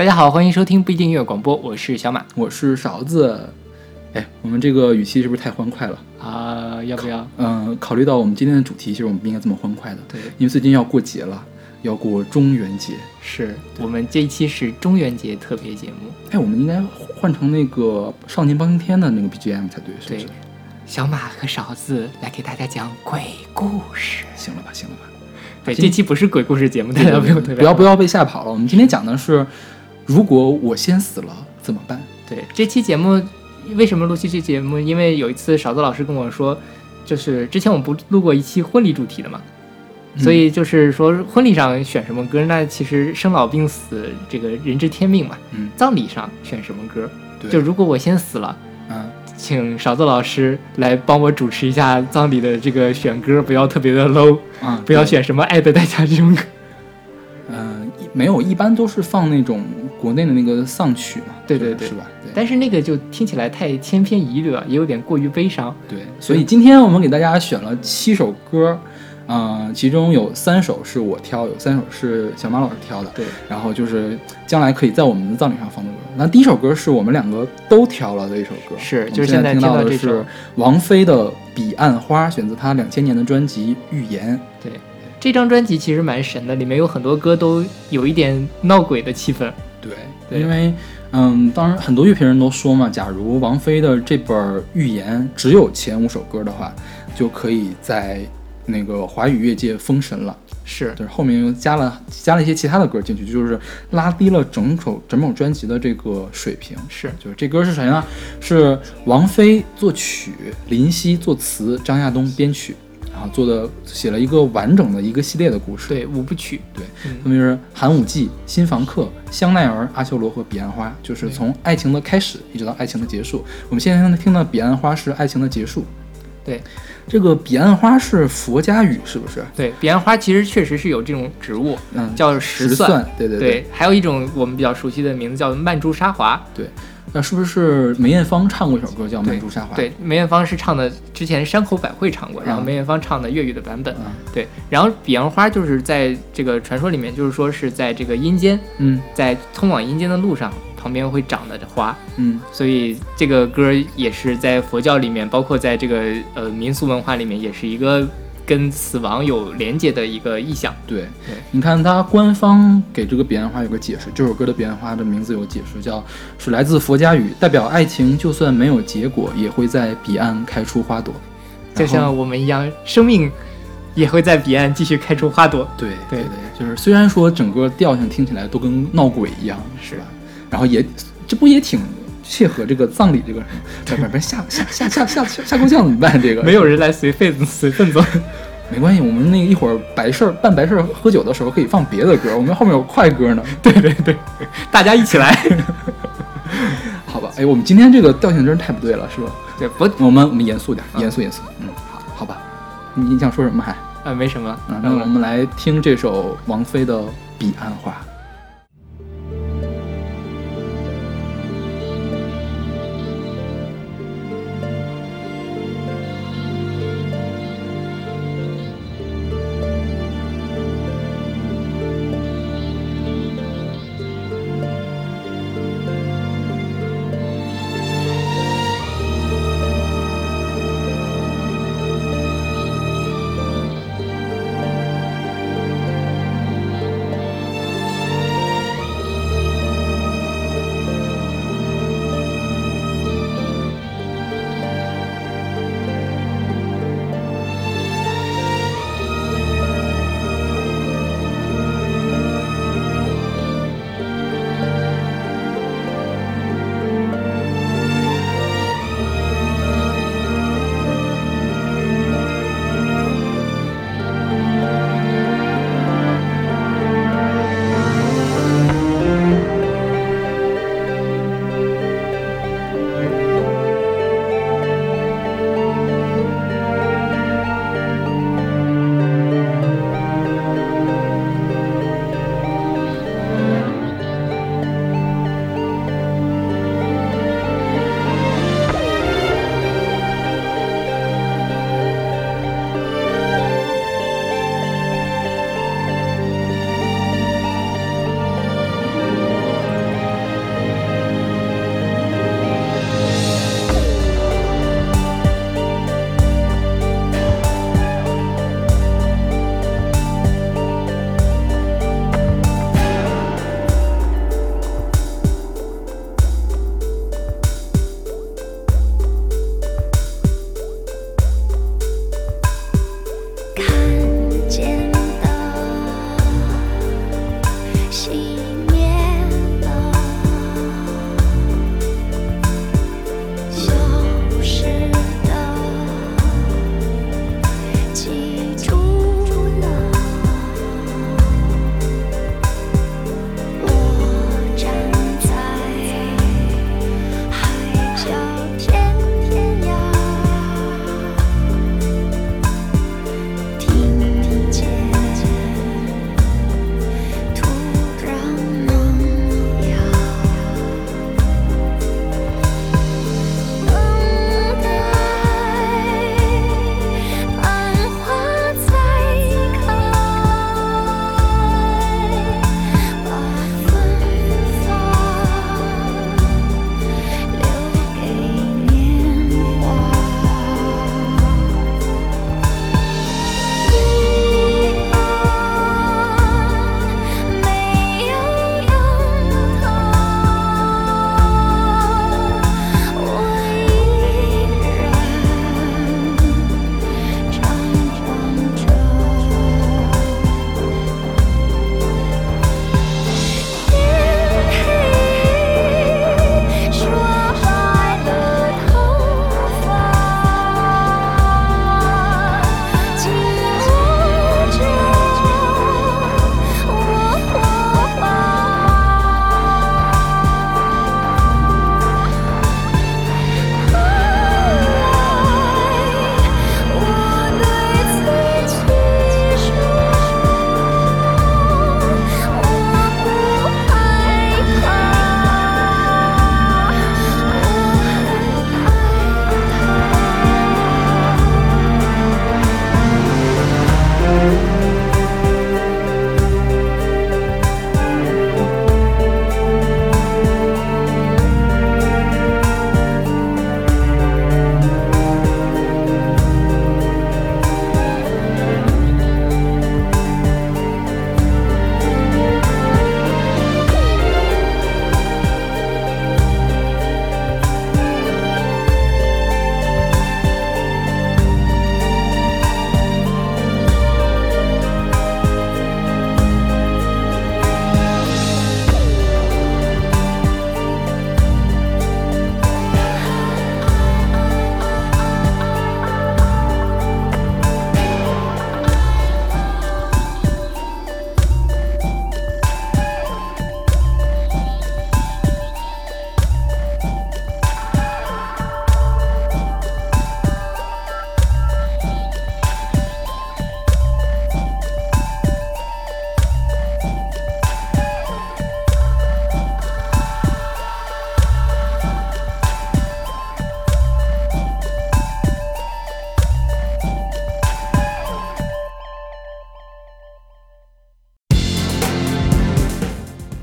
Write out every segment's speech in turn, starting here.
大家好，欢迎收听不一定音乐广播，我是小马我是勺子。哎，我们这个语气是不是太欢快了？啊、要不要？嗯、考虑到我们今天的主题，其实我们不应该这么欢快的，对，因为最近要过节了，要过中元节。是我们这一期是中元节特别节目，哎，我们应该换成那个《少年包青天》的那个 BGM 才对，是不对是？，小马和勺子来给大家讲鬼故事。行了吧，行了吧。对，今这期不是鬼故事节目，大家不用特别要。不要不要被吓跑了。我们今天讲的是，如果我先死了怎么办？对，这期节目为什么录这期节目？因为有一次勺子老师跟我说，就是之前我们不录过一期婚礼主题的嘛，嗯所以就是说婚礼上选什么歌，那其实生老病死这个人之天命嘛。嗯，葬礼上选什么歌？对，就如果我先死了，嗯，请勺子老师来帮我主持一下葬礼的这个选歌，不要特别的 low，啊，不要选什么《爱的代价》这种歌。嗯、一没有，一般都是放那种国内的那个丧曲嘛，对对对是吧？对但是那个就听起来太千篇一律了，也有点过于悲伤。对，所以今天我们给大家选了七首歌，啊、其中有三首是我挑，有三首是小马老师挑的。对，然后就是将来可以在我们的葬礼上放的歌。那第一首歌是我们两个都挑了的一首歌，是就是现在听到的是王菲的《彼岸花》，选择她两千年的专辑《预言》。对，这张专辑其实蛮神的，里面有很多歌都有一点闹鬼的气氛。对，对因为嗯，当然很多乐评人都说嘛，假如王菲的这本《预言》只有前五首歌的话，就可以在那个华语乐界封神了。是就是后面又加了加了一些其他的歌进去，就是拉低了整首整本专辑的这个水平。是，就是这歌是谁呢？是王菲作曲，林夕作词，张亚东编曲，然后做的写了一个完整的一个系列的故事。对五部曲。对，嗯分别是《寒武纪》《新房客》《香奈儿》《阿修罗》和《彼岸花》，就是从爱情的开始一直到爱情的结束。我们现在听到《彼岸花》是爱情的结束。对这个彼岸花是佛家语，是不是？对，彼岸花其实确实是有这种植物，嗯，叫石蒜。对对对，还有一种我们比较熟悉的名字叫曼珠沙华。那是不是梅艳芳唱过一首歌叫《曼珠沙华》？，对，梅艳芳是唱的，之前山口百惠唱过，然后嗯梅艳芳唱的粤语的版本。嗯对，然后彼岸花就是在这个传说里面，就是说是在这个阴间，嗯在通往阴间的路上，旁边会长的花，嗯，所以这个歌也是在佛教里面，包括在这个呃民俗文化里面，也是一个跟死亡有连接的一个意象。对对，你看它官方给这个彼岸花有个解释，这首歌的彼岸花的名字有解释，叫是来自佛家语，代表爱情就算没有结果，也会在彼岸开出花朵。就像我们一样，生命也会在彼岸继续开出花朵。对对对对，就是虽然说整个调性听起来都跟闹鬼一样，是吧？然后也这不也挺切合这个葬礼这个？不是不是下下下下下下下够呛怎么办？这个 没有人来随份子随份子。没关系，我们那个一会儿白事儿办白事儿喝酒的时候可以放别的歌，我们后面有快歌呢。对对对，大家一起来。好吧，哎，我们今天这个调性真是太不对了，是吧？对，不，我们我们严肃点，嗯严肃严肃。嗯，好，好吧。你你想说什么还？啊，没什么。啊，那我们来听这首王菲的《彼岸花》。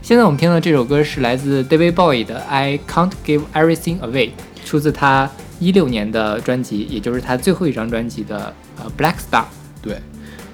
现在我们听到这首歌是来自 David Bowie 的《I Can't Give Everything Away》，出自他一六年的专辑，也就是他最后一张专辑的呃《Black Star》。对。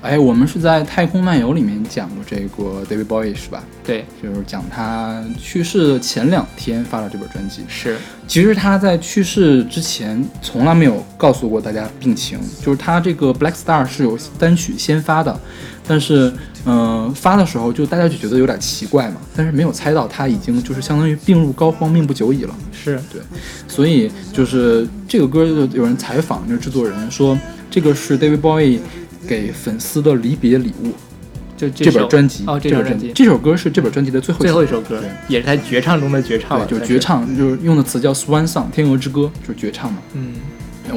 哎，我们是在《太空漫游》里面讲过这个 David Bowie 是吧？对，就是讲他去世的前两天发了这本专辑。是，其实他在去世之前从来没有告诉过大家病情，就是他这个 Black Star 是有单曲先发的，但是嗯发的时候就大家就觉得有点奇怪嘛，但是没有猜到他已经就是相当于病入膏肓，命不久矣了。是对，所以就是这个歌就有人采访那制作人说，这个是 David Bowie。给粉丝的离别礼物，就这本专辑哦，这本专辑，这首歌是这本专辑的最后最后一首歌，也是他绝唱中的绝唱，对，就是。绝唱，就是用的词叫 Swan Song，天鹅之歌，就是绝唱嘛。嗯，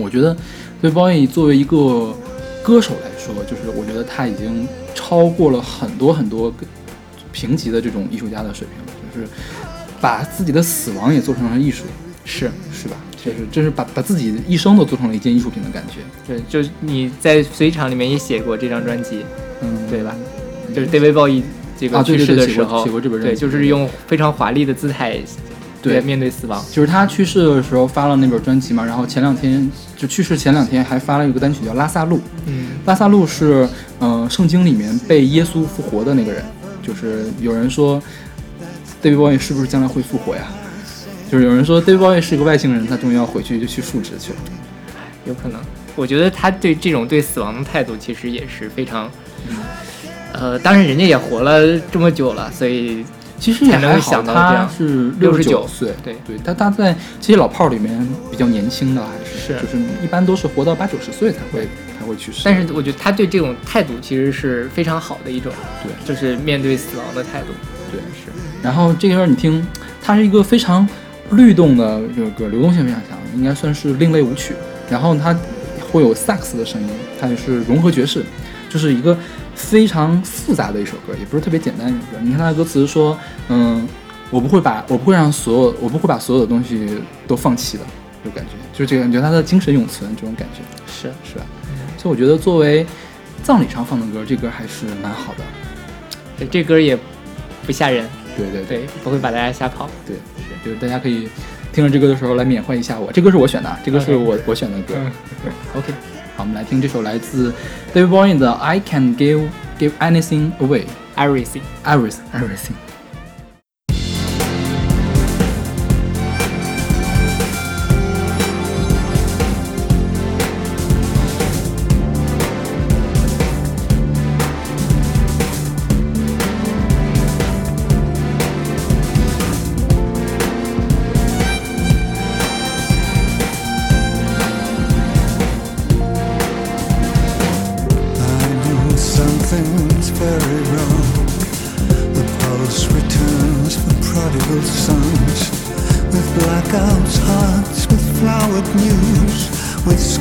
我觉得对 Boy 作为一个歌手来说，就是我觉得他已经超过了很多很多评级的这种艺术家的水平了，就是把自己的死亡也做成了艺术，是。是吧？就是真是把把自己一生都做成了一件艺术品的感觉。对，就你在随场里面也写过这张专辑，嗯，对吧？就是 David Bowie 这个去世的时候，写过这本专辑，对，就是用非常华丽的姿态对面对死亡。就是他去世的时候发了那本专辑嘛，然后前两天就去世前两天还发了一个单曲叫《拉萨路》。嗯，拉萨路是呃圣经里面被耶稣复活的那个人，就是有人说 David Bowie 是不是将来会复活呀？就是有人说 David Bowie 是一个外星人，他终于要回去就去述职去了。有可能，我觉得他对这种对死亡的态度其实也是非常，嗯呃，当然人家也活了这么久了，所以其实也能想到这样。是六十九岁，对对，他他在这些老炮儿里面比较年轻的，还是是，就是一般都是活到八九十岁才会才会去世。但是我觉得他对这种态度其实是非常好的一种，对，就是面对死亡的态度，对是。然后这个歌你听，他是一个非常。律动的这个流动性非常强，应该算是另类舞曲。然后它会有萨克斯的声音，它也是融合爵士，就是一个非常复杂的一首歌，也不是特别简单一首歌。你看它的歌词说：“嗯，我不会把我不会让所有我不会把所有的东西都放弃的，就感觉就是这个感觉，它的精神永存这种感觉，是是吧？所以我觉得作为葬礼上放的歌，这歌还是蛮好的。对，这歌也不吓人。对对对，不会把大家吓跑。对，是，就是大家可以听着这歌的时候来缅怀一下我。这歌是我选的，这个是我我选的歌。OK，好，我们来听这首来自 David Bowie 的《I Can Give Give Anything Away》，Everything，Everything，Everything。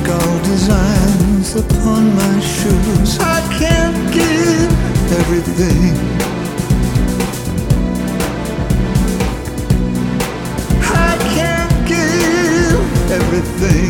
skull designs upon my shoes. I can't give everything. I can't give everything.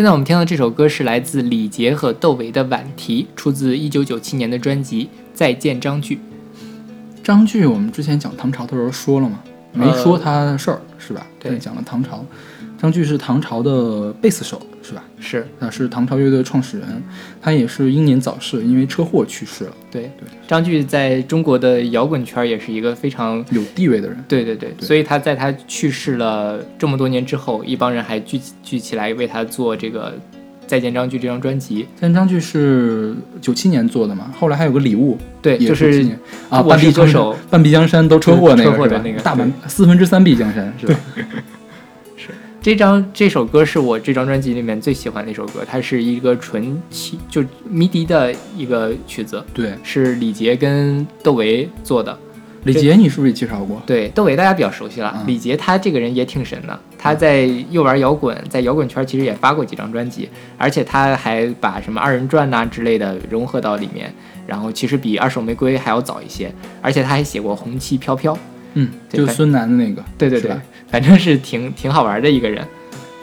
现在我们听到这首歌是来自李杰和窦唯的《晚题》，出自1997年的专辑《再见张炬》。张炬，我们之前讲唐朝的时候说了嘛，没说他的事儿、是吧？对讲了唐朝。张炬是唐朝的贝斯手是吧？是他是唐朝乐队的创始人，他也是英年早逝，因为车祸去世了。对对，张炬在中国的摇滚圈也是一个非常有地位的人，对对对，对所以他在他去世了这么多年之后，一帮人还聚聚起来为他做这个《再见张炬》这张专辑。再见张炬是九七年做的嘛，后来还有个礼物，对，也就是啊，半壁江山是歌手，半壁江山都车祸那个车祸的那个大半四分之三壁江山是吧？这张这首歌是我这张专辑里面最喜欢的一首歌，它是一个纯器就迷笛的一个曲子，对，是李杰跟窦唯做的。李杰你是不是也介绍过？对，窦唯大家比较熟悉了，嗯。李杰他这个人也挺神的，他在又玩摇滚，在摇滚圈其实也发过几张专辑，而且他还把什么二人转呐、之类的融合到里面，然后其实比二手玫瑰还要早一些，而且他还写过红旗飘飘，嗯，就孙楠的那个，对对对反正是挺挺好玩的一个人，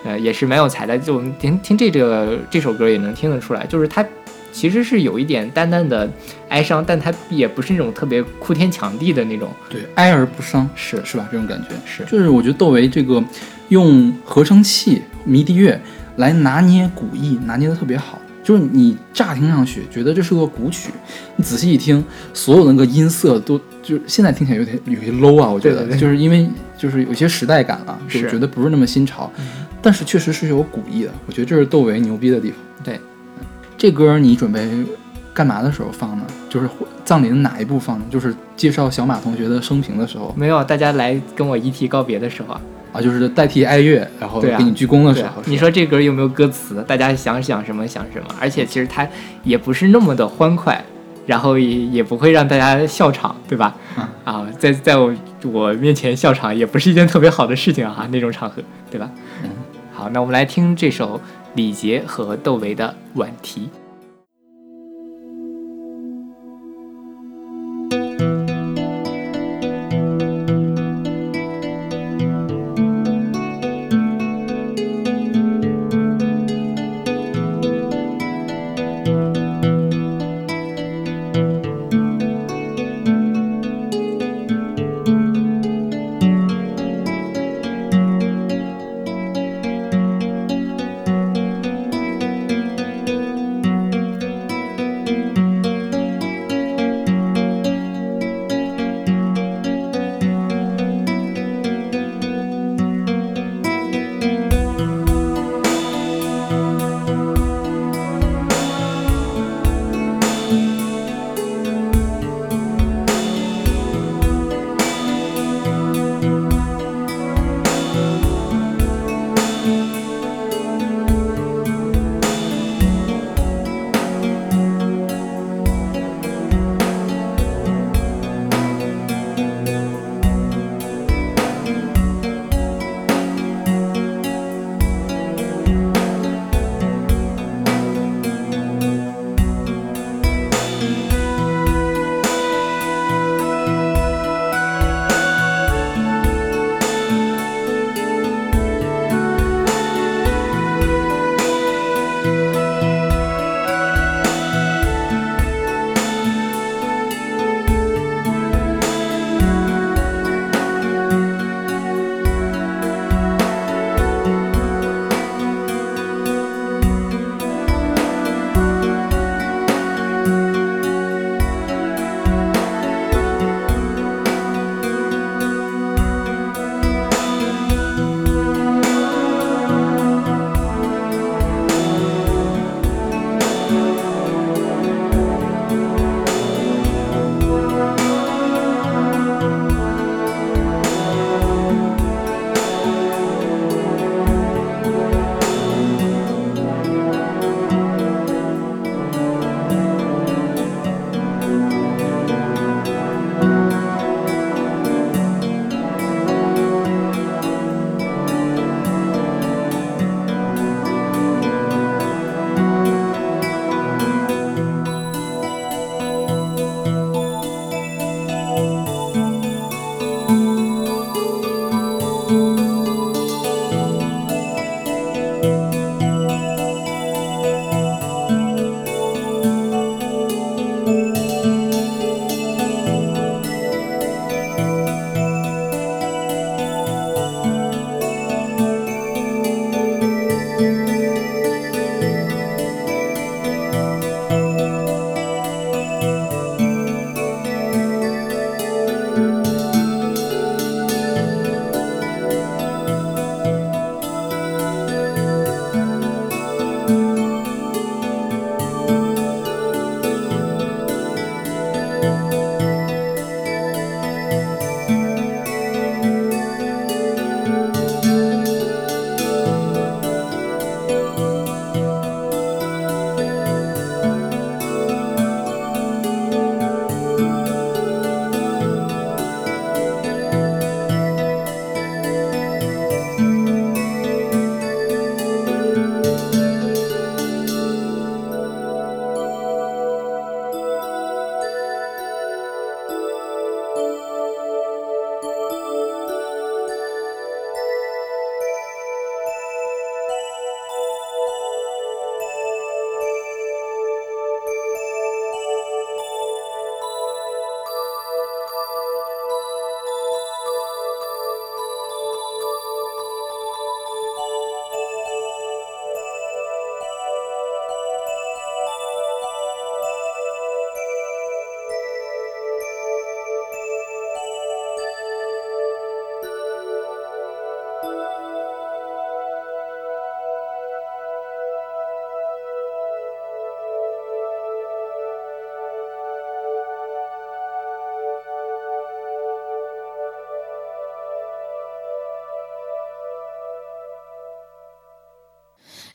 呃，也是蛮有才的。就我们听听这个这首歌也能听得出来，就是他其实是有一点淡淡的哀伤，但他也不是那种特别哭天抢地的那种。对，哀而不伤，是是吧？这种感觉是就是我觉得窦唯这个用合成器、迷笛乐来拿捏古意，拿捏的特别好。就是你乍听上去觉得这是个古曲，你仔细一听，所有的那个音色都就是现在听起来有点有些 low 啊，我觉得就是因为就是有些时代感了，就觉得不是那么新潮，但是确实是有古意的。我觉得这是窦唯牛逼的地方。对，这歌你准备干嘛的时候放呢？就是葬礼的哪一部分呢？就是介绍小马同学的生平的时候没有，大家来跟我遗体告别的时候啊，啊，就是代替哀乐，然后给你鞠躬的时候。你说这歌有没有歌词？大家想想什么想什么，而且其实它也不是那么的欢快，然后也也不会让大家笑场，对吧？嗯啊，在在我我面前笑场也不是一件特别好的事情啊，那种场合，对吧？嗯好，那我们来听这首李杰和窦唯的《晚题》。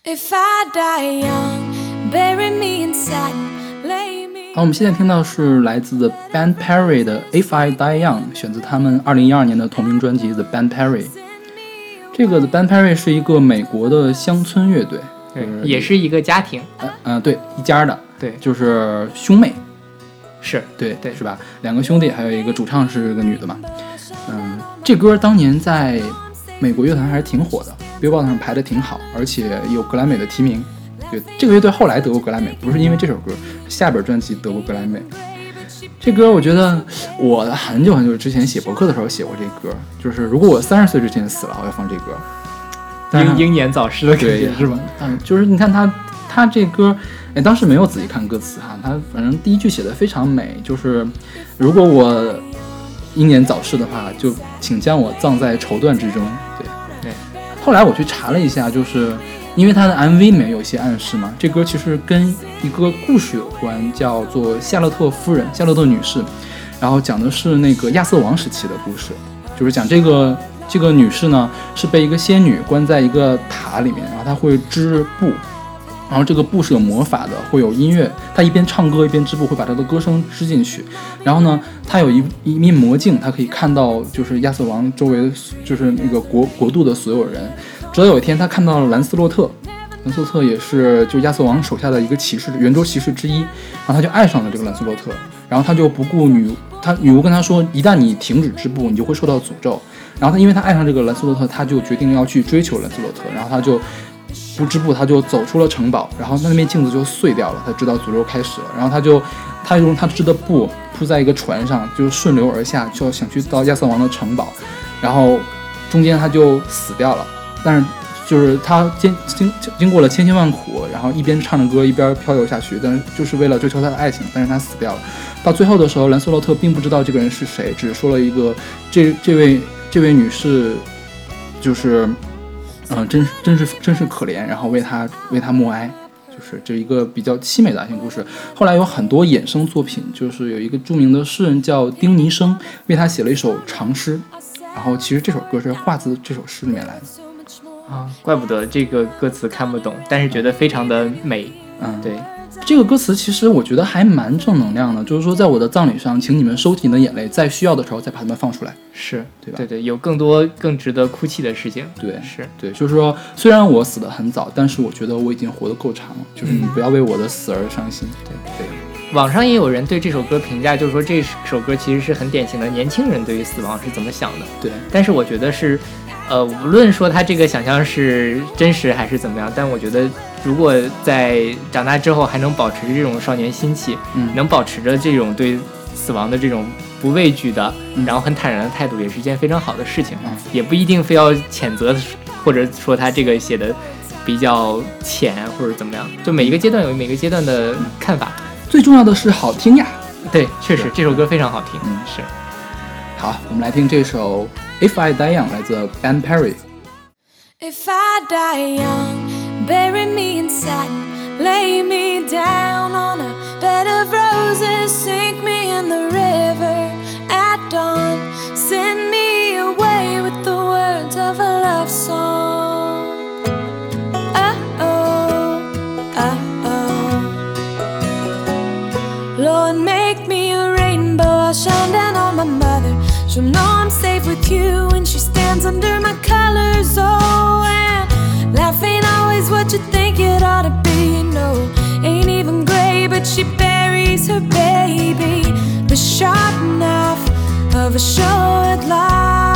Me. inside. 好，我们现在听到是来自 The Band Perry 的《If I Die Young》，选自他们二零一二年的同名专辑《The Band Perry》。这个 The Band Perry 是一个美国的乡村乐队，对就是也是一个家庭，呃呃对一家的，对，就是兄妹，是对对是吧？两个兄弟，还有一个主唱是个女的嘛。嗯，这歌当年在美国乐坛还是挺火的，Billboard 上排的挺好，而且有格莱美的提名。对，这个乐队后来得过格莱美，不是因为这首歌，下本专辑得过格莱美。这歌我觉得我很久很久之前写博客的时候写过这歌，就是如果我三十岁之前死了，我要放这歌。英英年早逝的感觉，是吧？嗯，就是你看他他这歌，哎，当时没有仔细看歌词哈，他反正第一句写的非常美，就是如果我英年早逝的话，就请将我葬在绸缎之中。后来我去查了一下，就是因为他的 MV 里面有一些暗示嘛，这歌其实跟一个故事有关，叫做《夏洛特夫人》夏洛特女士，然后讲的是那个亚瑟王时期的故事，就是讲这个这个女士呢是被一个仙女关在一个塔里面，然后她会织布，然后这个布是有魔法的，会有音乐，她一边唱歌一边织布，会把她的歌声织进去。然后呢，她有一一面魔镜，她可以看到就是亚瑟王周围就是那个国国度的所有人。直到有一天，她看到了兰斯洛特。兰斯洛特也是就亚瑟王手下的一个骑士，圆桌骑士之一，然后他就爱上了这个兰斯洛特，然后他就不顾女他女巫跟他说，一旦你停止织布，你就会受到诅咒。然后他因为他爱上这个兰斯洛特，他就决定要去追求兰斯洛特，然后他就不织布，他就走出了城堡，然后那面镜子就碎掉了，他知道诅咒开始了，然后他就他用他织的布铺在一个船上，就顺流而下，就想去到亚瑟王的城堡，然后中间他就死掉了，但是。就是他经经经过了千辛万苦，然后一边唱着歌一边漂游下去，但是就是为了追求他的爱情，但是他死掉了。到最后的时候，兰斯洛特并不知道这个人是谁，只说了一个这这位这位女士就是，嗯、真真是真是可怜，然后为他为他默哀。就是这一个比较凄美的爱情故事，后来有很多衍生作品，就是有一个著名的诗人叫丁尼生，为他写了一首长诗，然后其实这首歌是画自这首诗里面来的。啊，怪不得这个歌词看不懂，但是觉得非常的美。嗯，对，这个歌词其实我觉得还蛮正能量的，就是说在我的葬礼上，请你们收起你的眼泪，在需要的时候再把它们放出来。是对吧对对，有更多更值得哭泣的事情。对是对，就是说虽然我死得很早，但是我觉得我已经活得够长了，就是你不要为我的死而伤心。对对，网上也有人对这首歌评价，就是说这首歌其实是很典型的年轻人对于死亡是怎么想的。对，但是我觉得是，呃，无论说他这个想象是真实还是怎么样，但我觉得如果在长大之后还能保持这种少年心气，嗯能保持着这种对死亡的这种不畏惧的，嗯然后很坦然的态度，也是一件非常好的事情。嗯也不一定非要谴责，或者说他这个写的比较浅或者怎么样，就每一个阶段有每个阶段的看法。最重要的是好听呀。对，确实这首歌非常好听。嗯是。好，我们来听这首《If I Die Young》，来自 Ben Perry。If I die young, bury me in satin, lay me down on a bed of roses, sink me in the river at dawn, send me away with the words of a love song. Oh oh, oh oh. Lord, make me a rainbow, I'll shine down on my mother. She'll know I'm safe with you you think it ought to be. No, ain't even gray, but she buries her baby. The sharp knife of a short life.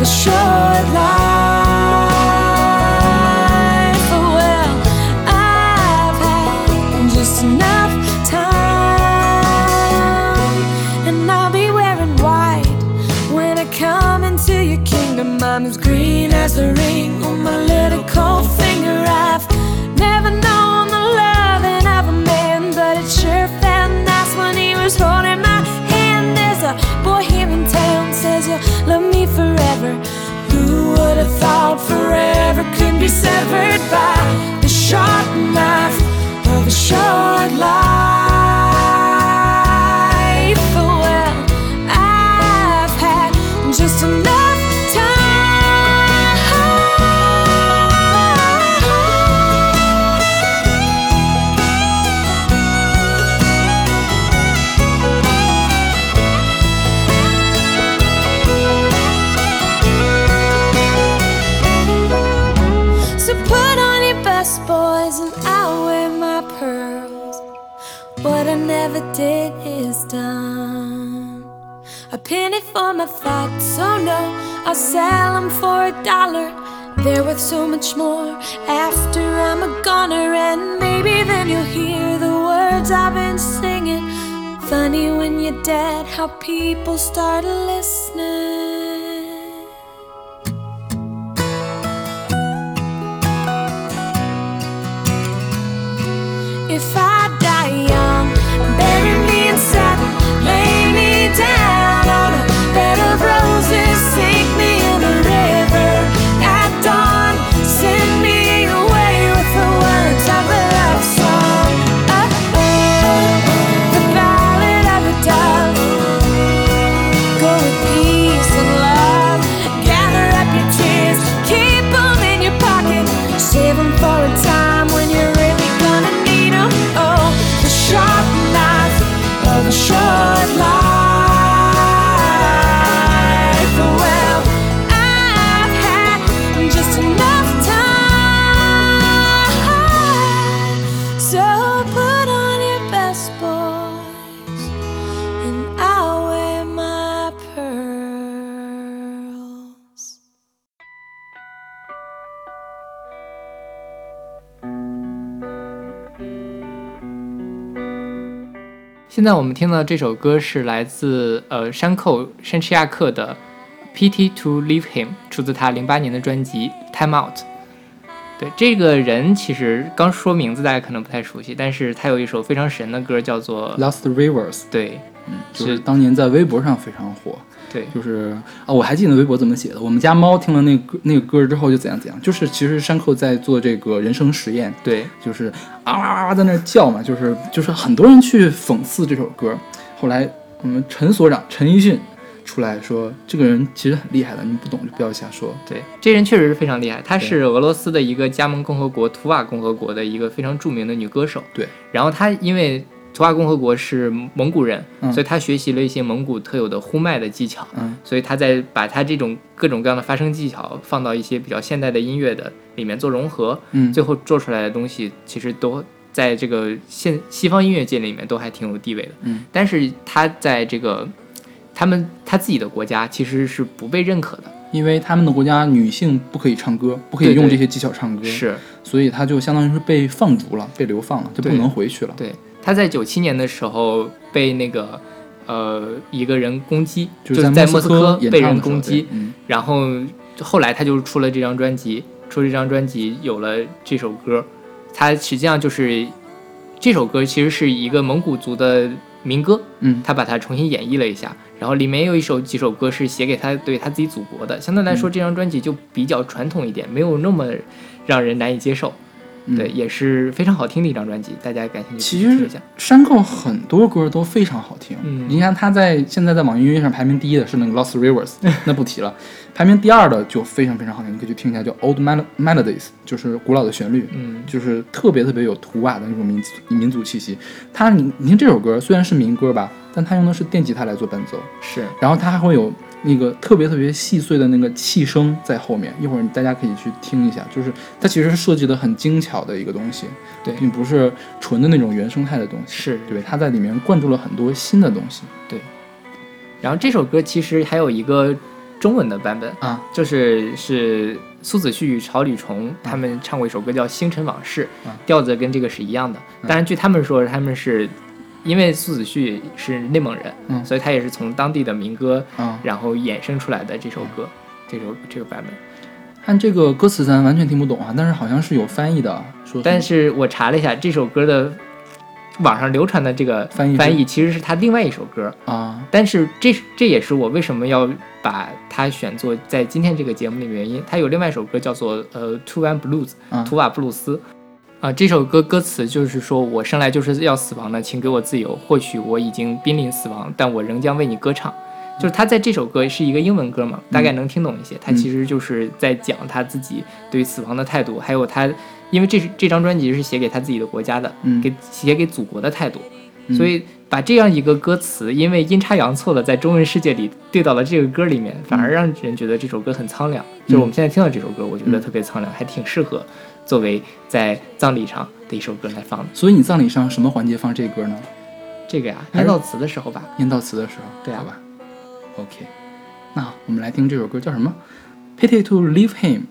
a short life. Oh, well, I've had just enough time, and I'll be wearing white when I come into your kingdom. I'm as green as the ring. A short life. forever could be severed by the sharp knife of a short life. Dead, how people start listening. 现在我们听到这首歌是来自呃山口山崎亚克的《Pity to Leave Him》，出自他零八年的专辑《Time Out》。对这个人，其实刚说名字大家可能不太熟悉，但是他有一首非常神的歌，叫做 Lost Rivers，对嗯就是当年在微博上非常火。对就是啊，我还记得微博怎么写的。我们家猫听了那个歌那个歌之后就怎样怎样，就是其实山口在做这个人生实验，对就是啊哇啊哇在那儿叫嘛，就是就是很多人去讽刺这首歌。后来我们陈所长陈奕迅出来说，这个人其实很厉害的，你不懂就不要瞎说。对，这人确实是非常厉害，她是俄罗斯的一个加盟共和国图瓦共和国的一个非常著名的女歌手。对，然后她因为图瓦共和国是蒙古人，嗯所以他学习了一些蒙古特有的呼麦的技巧。嗯，所以他在把他这种各种各样的发声技巧放到一些比较现代的音乐的里面做融合，嗯最后做出来的东西其实都在这个现西方音乐界里面都还挺有地位的。嗯，但是他在这个他们他自己的国家其实是不被认可的，因为他们的国家女性不可以唱歌，不可以用这些技巧唱歌，，是所以他就相当于是被放逐了，被流放了，就不能回去了。对。他在九七年的时候被那个呃一个人攻击，就是在莫斯科被人攻击，嗯，然后后来他就出了这张专辑，出了这张专辑有了这首歌，他实际上就是这首歌其实是一个蒙古族的民歌，嗯。他把它重新演绎了一下，然后里面有一首几首歌是写给他对他自己祖国的，相对来说嗯。这张专辑就比较传统一点，没有那么让人难以接受，嗯对，也是非常好听的一张专辑，大家感兴趣其实。山口很多歌都非常好听。嗯你看他在现在在网易云音乐上排名第一的是那个 Lost Rivers，那不提了。排名第二的就非常非常好听，你可以去听一下，叫 Old Mel- Melodies，就是古老的旋律。嗯，就是特别特别有土瓦的那种民族民族气息。他你你听这首歌虽然是民歌吧，但他用的是电吉他来做伴奏，是然后他还会有那个特别特别细碎的那个气声在后面。一会儿大家可以去听一下，就是它其实是设计的很精巧的一个东西，对并不是纯的那种原生态的东西。是对，它在里面灌注了很多新的东西对然后这首歌其实还有一个中文的版本，啊。就是是苏子旭与朝吕崇他们唱过一首歌叫《星辰往事》嗯，调子跟这个是一样的。当然，据他们说，他们是因为苏子旭是内蒙人，嗯所以他也是从当地的民歌，嗯，然后衍生出来的这首歌，这首这个版本。看这个歌词咱完全听不懂啊，但是好像是有翻译的，说但是我查了一下，这首歌的网上流传的这个翻译翻译其实是他另外一首歌，啊，但是这这也是我为什么要把它选作在今天这个节目里面的原因。他有另外一首歌叫做呃《图瓦 Blues》啊图瓦布鲁斯。啊，这首歌歌词就是说我生来就是要死亡的，请给我自由。或许我已经濒临死亡，但我仍将为你歌唱。就是他在这首歌是一个英文歌嘛，大概能听懂一些。他其实就是在讲他自己对死亡的态度，还有他，因为这是这张专辑是写给他自己的国家的，嗯给写给祖国的态度。嗯所以把这样一个歌词，因为阴差阳错的在中文世界里对到了这个歌里面，反而让人觉得这首歌很苍凉。就是我们现在听到这首歌，我觉得特别苍凉，还挺适合作为在葬礼上的一首歌来放的。所以你葬礼上什么环节放这歌呢？这个呀，念悼词的时候吧，念悼词的时候，对啊好吧？OK，那我们来听这首歌叫什么？Pity to leave him。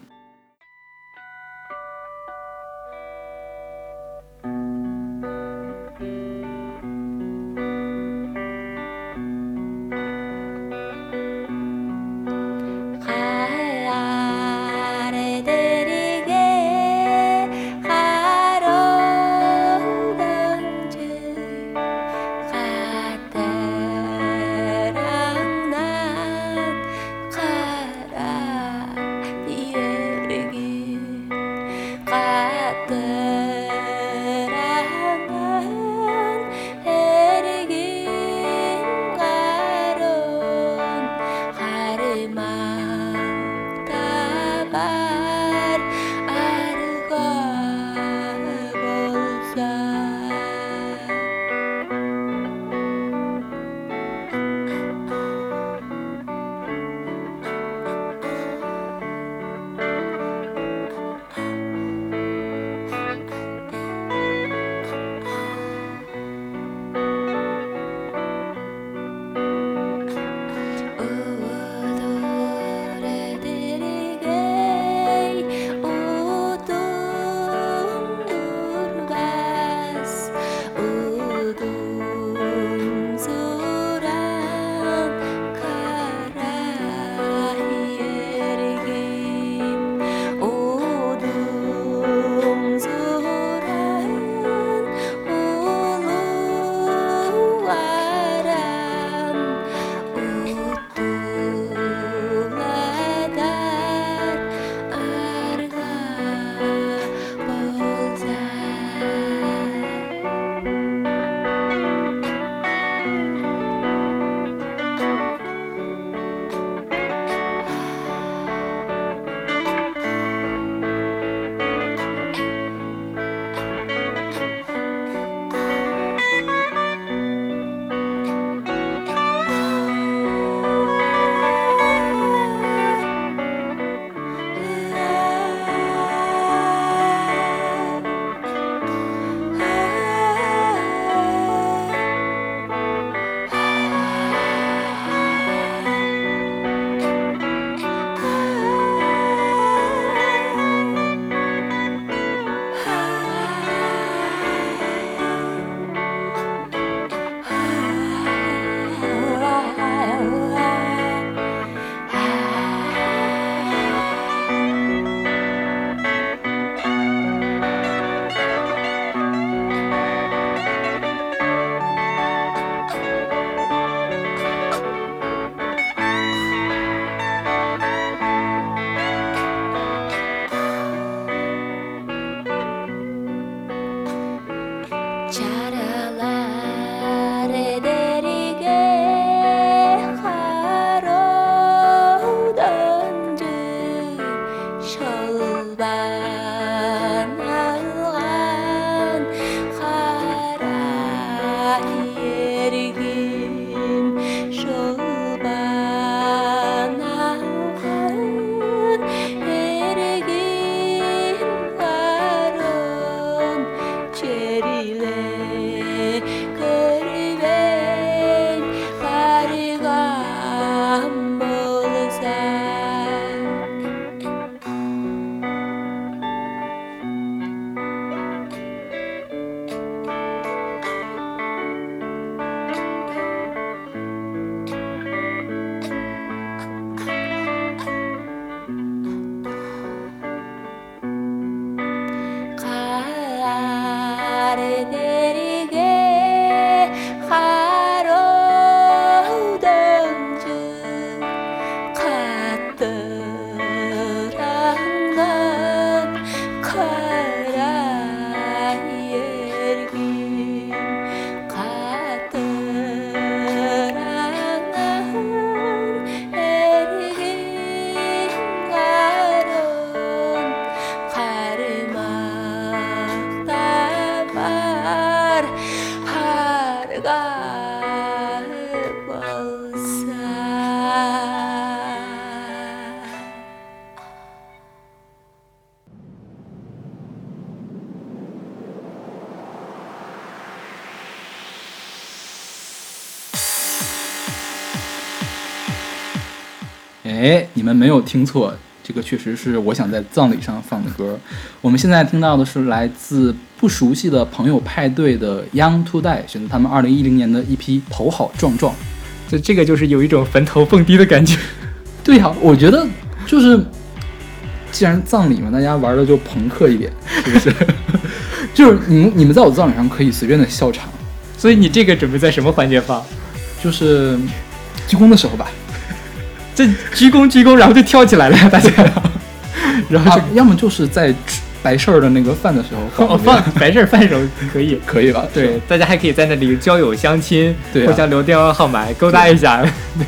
哎，你们没有听错，这个确实是我想在葬礼上放的歌。我们现在听到的是来自不熟悉的朋友派对的《Young to Die》，选择他们二零一零年的一批《头好壮壮》。这这个就是有一种坟头蹦迪的感觉。对呀、我觉得就是，既然葬礼嘛，大家玩的就朋克一点，是不是？就是你们你们在我葬礼上可以随便的笑场，所以你这个准备在什么环节放？就是鞠躬的时候吧，这鞠躬鞠躬，然后就跳起来了呀，大家。然后啊，要么就是在吃白事儿的那个饭的时候哦 放白事儿饭时候可以。可以吧？对，，大家还可以在那里交友相亲，对啊互相留电话号码，勾搭一下。对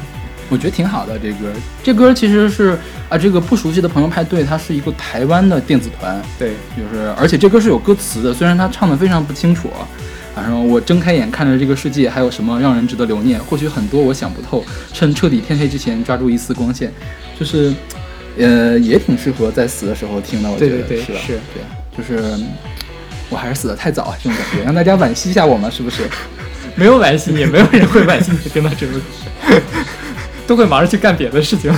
我觉得挺好的。这歌，这歌其实是啊，这个不熟悉的朋友派对，它是一个台湾的电子团，对，就是而且这歌是有歌词的，虽然他唱的非常不清楚啊。反正我睁开眼看着这个世界，还有什么让人值得留念？或许很多我想不透，趁彻底天黑之前抓住一丝光线，就是，呃，也挺适合在死的时候听的。我觉得是吧？是对，就是嗯我还是死的太早啊，这种感觉，让大家惋惜一下我们，是不是？没有惋惜你，没有人会惋惜你听到这首歌，都会忙着去干别的事情。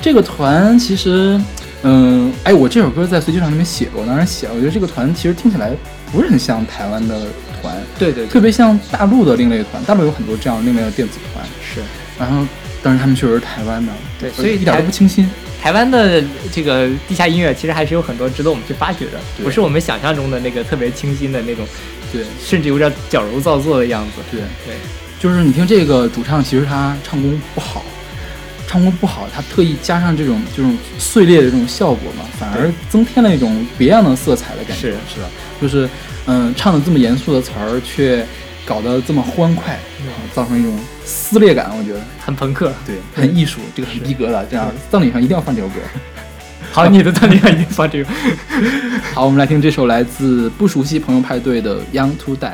这个团其实，嗯，哎，我这首歌在随机场里面写过，当然写了，我觉得这个团其实听起来不是很像台湾的团，对对特别像大陆的另类团。大陆有很多这样另类的电子团，是。然后，但是他们确实是台湾的，对所以一点都不清新。台湾的这个地下音乐其实还是有很多值得我们去发掘的，对。不是我们想象中的那个特别清新的那种，对。甚至有点矫揉造作的样子。对，对，就是你听这个主唱，其实他唱功不好，唱功不好，他特意加上这种这种碎裂的这种效果嘛，反而增添了一种别样的色彩的感觉，是。是吧？就是嗯，唱的这么严肃的词儿，却搞得这么欢快，嗯造成一种撕裂感，我觉得很朋克。对，很艺术，这个很逼格的，这样葬礼上一定要放这首歌。好，你的葬礼上一定放这个。好，我们来听这首来自不熟悉朋友派对的《Young to Die》。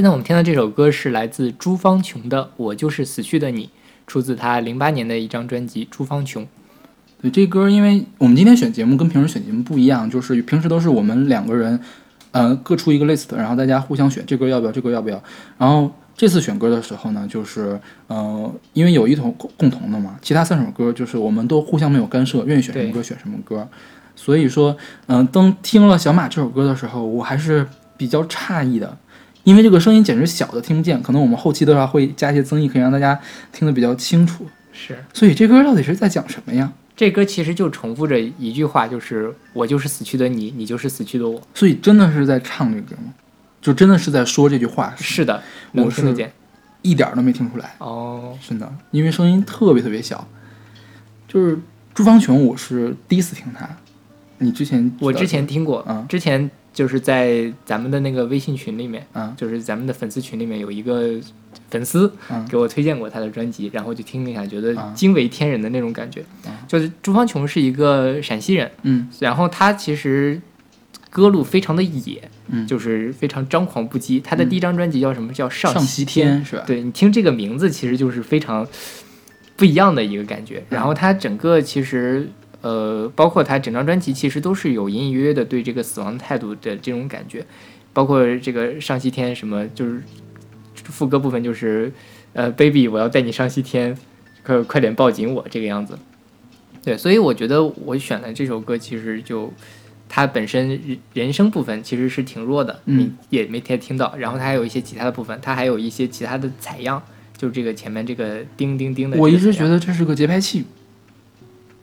现在我们听到这首歌是来自朱芳琼的《我就是死去的你》，出自他零八年的一张专辑《朱芳琼》。对这歌，因为我们今天选节目跟平时选节目不一样，就是平时都是我们两个人，呃，各出一个 list，然后大家互相选这歌要不要，这歌要不要。然后这次选歌的时候呢，就是呃，因为有一同共同的嘛，其他三首歌就是我们都互相没有干涉，愿意选什么歌选什么歌。所以说，嗯、当听了小马这首歌的时候，我还是比较诧异的，因为这个声音简直小的听不见，可能我们后期的话会加一些增益，可以让大家听得比较清楚。是所以这歌到底是在讲什么呀？这歌其实就重复着一句话，就是“我就是死去的你，你就是死去的我所以真的是在唱这歌吗？就真的是在说这句话”。？是的，我是听得见。一点儿都没听出来，哦，真的，因为声音特别特别小。就是朱芳琼，我是第一次听她。你之前我之前听过，嗯之前就是在咱们的那个微信群里面，嗯就是咱们的粉丝群里面有一个粉丝嗯给我推荐过他的专辑，然后就听了一下，觉得啊惊为天人的那种感觉。嗯就是朱芳琼是一个陕西人，嗯然后他其实歌路非常的野，嗯，就是非常张狂不羁。他的第一张专辑叫什么？叫《上西西天是吧？对你听这个名字，其实就是非常不一样的一个感觉。然后他整个其实呃，包括他整张专辑，其实都是有隐隐约约的对这个死亡态度的这种感觉。包括这个上西天什么，就是副歌部分就是呃，baby，我要带你上西天，快快点抱紧我这个样子。对，所以我觉得我选的这首歌其实就。它本身人人声部分其实是挺弱的，嗯你也没太听到。然后它还有一些其他的部分，它还有一些其他的采样，就是这个前面这个叮叮叮的。我一直觉得这是个节拍器，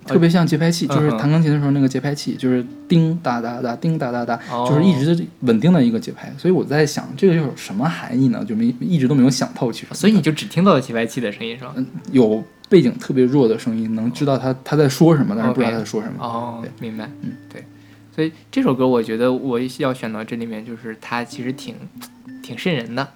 特别像节拍器，就是弹钢琴的时候那个节拍器，就是叮哒哒哒，叮哒哒哒，哦就是一直稳定的一个节拍。所以我在想，这个有什么含义呢？就没一直都没有想透。其实，所以你就只听到了节拍器的声音是吧？有背景特别弱的声音，能知道他他在说什么，但是不知道他在说什么。哦对，明白，嗯，对。所以这首歌我觉得我要选到这里面，就是它其实挺挺瘆人的，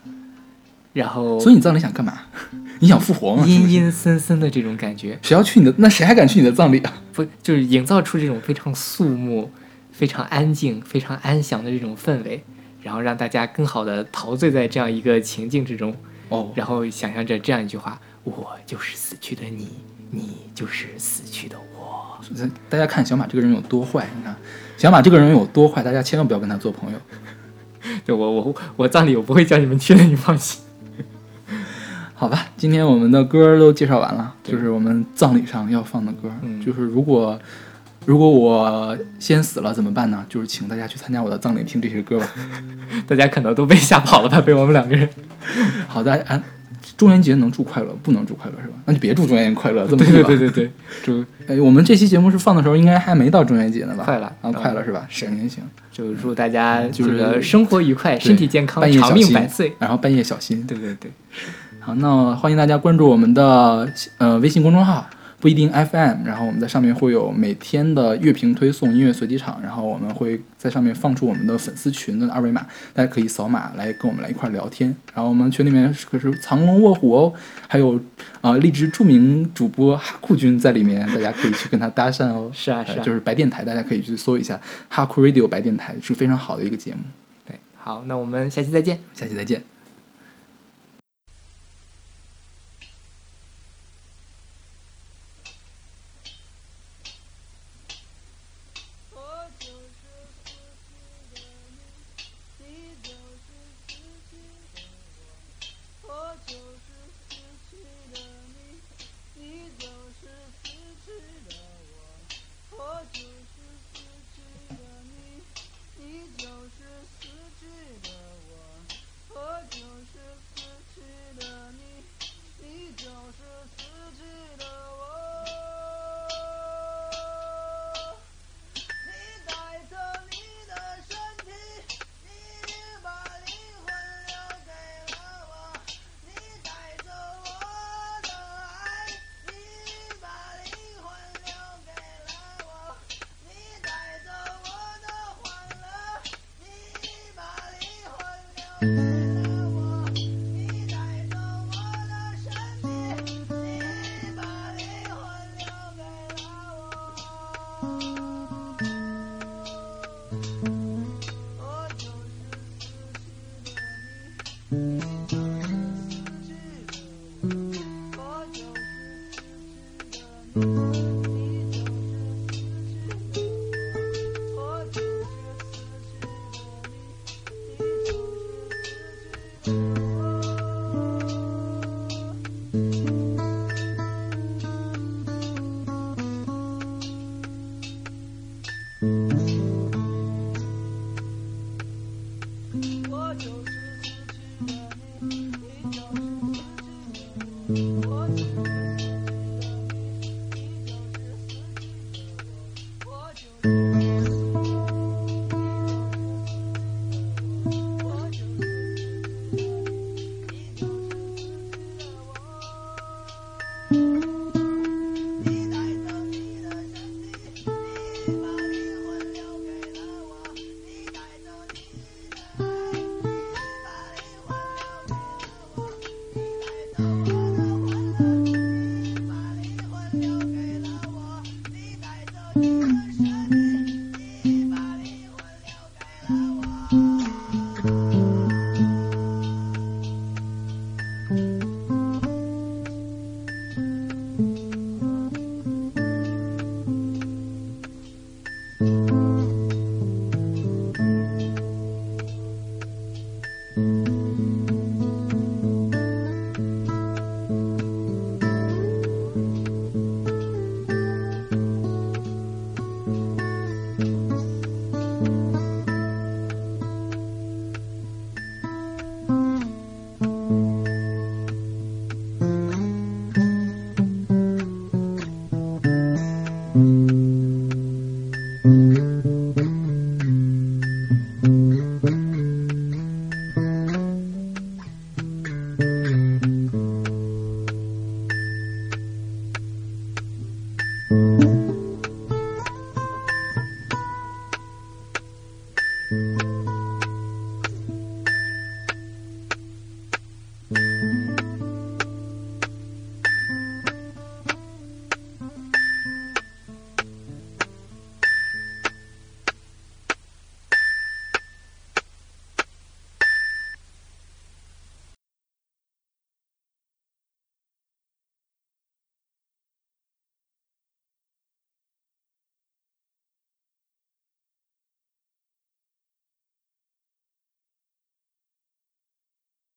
然后所以你葬礼想干嘛？你想复活吗？阴阴森森的这种感觉，谁要去你的？那谁还敢去你的葬礼啊？不就是营造出这种非常肃穆、非常安静、非常安详的这种氛围，然后让大家更好的陶醉在这样一个情境之中，哦，然后想象着这样一句话：“我就是死去的你，你就是死去的我。大家看小马这个人有多坏？你看，小马这个人有多坏，大家千万不要跟他做朋友。”对我我我葬礼我不会叫你们去的，你放心。好吧，今天我们的歌都介绍完了，就是我们葬礼上要放的歌。嗯就是如果如果我先死了怎么办呢？就是请大家去参加我的葬礼，听这些歌吧。大家可能都被吓跑了吧，被我们两个人。好的，啊，中元节能祝快乐，不能祝快乐是吧？那就别祝中元节快乐，这么对对对对对，祝哎，我们这期节目是放的时候，应该还没到中元节呢吧？快了啊，嗯快了是吧？是行行行，就祝大家就是生活愉快，身体健康，长命百岁。然后半夜小心。对对对，好，那欢迎大家关注我们的呃微信公众号不一定 FM，然后我们在上面会有每天的乐评推送、音乐随机场，然后我们会在上面放出我们的粉丝群的二维码，大家可以扫码来跟我们来一块儿聊天。然后我们群里面可是藏龙卧虎哦，还有啊荔枝著名主播哈库君在里面，大家可以去跟他搭讪哦。是啊是啊呃就是白电台，大家可以去搜一下哈库 Radio 白电台，是非常好的一个节目。对，好，那我们下期再见。下期再见。